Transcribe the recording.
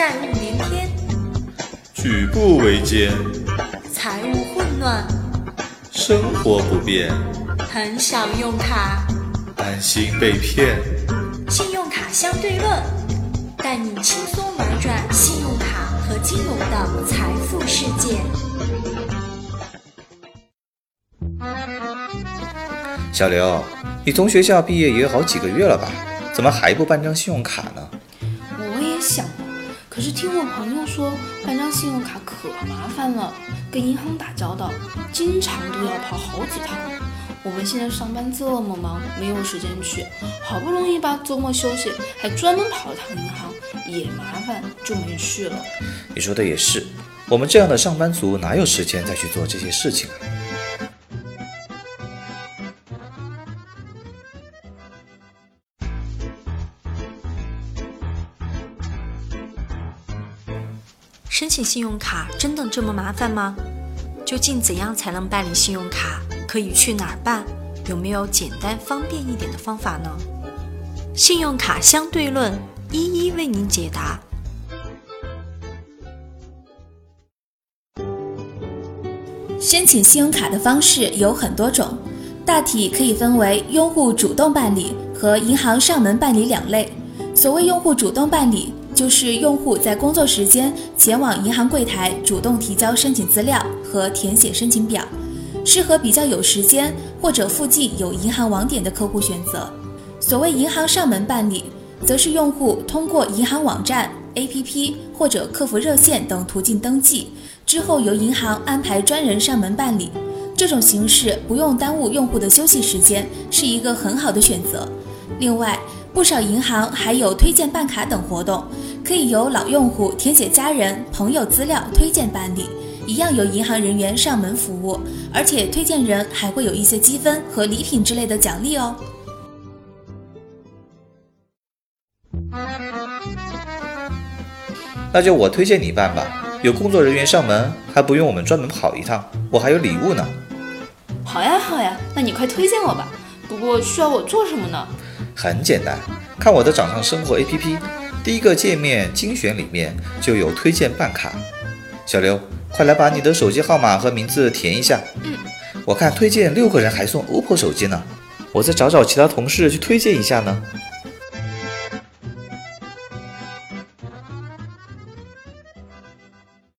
债务连天，举步维艰，财务混乱，生活不便，很想用卡。担心被骗。信用卡相对论，带你轻松玩转信用卡和金融的财富世界。小刘，你从学校毕业也有好几个月了吧？怎么还不办张信用卡呢？我也想，可是听我朋友说，办张信用卡可麻烦了，跟银行打交道，经常都要跑好几趟。我们现在上班这么忙，没有时间去，好不容易吧周末休息，还专门跑一趟银行，也麻烦，就没去了。你说的也是，我们这样的上班族哪有时间再去做这些事情啊？申请信用卡真的这么麻烦吗？究竟怎样才能办理信用卡？可以去哪儿办？有没有简单方便一点的方法呢？信用卡相对论一一为您解答。申请信用卡的方式有很多种，大体可以分为用户主动办理和银行上门办理两类。所谓用户主动办理，就是用户在工作时间前往银行柜台主动提交申请资料和填写申请表，适合比较有时间或者附近有银行网点的客户选择。所谓银行上门办理，则是用户通过银行网站、APP 或者客服热线等途径登记，之后由银行安排专人上门办理。这种形式不用耽误用户的休息时间，是一个很好的选择。另外，不少银行还有推荐办卡等活动，可以由老用户填写家人、朋友资料推荐办理，一样有银行人员上门服务，而且推荐人还会有一些积分和礼品之类的奖励哦。那就我推荐你办吧，有工作人员上门，还不用我们专门跑一趟，我还有礼物呢。好呀好呀，那你快推荐我吧。不过需要我做什么呢？很简单，看我的掌上生活 APP，第一个界面精选里面就有推荐办卡。小刘，快来把你的手机号码和名字填一下。嗯，我看推荐六个人还送 OPPO 手机呢，我再找找其他同事去推荐一下呢。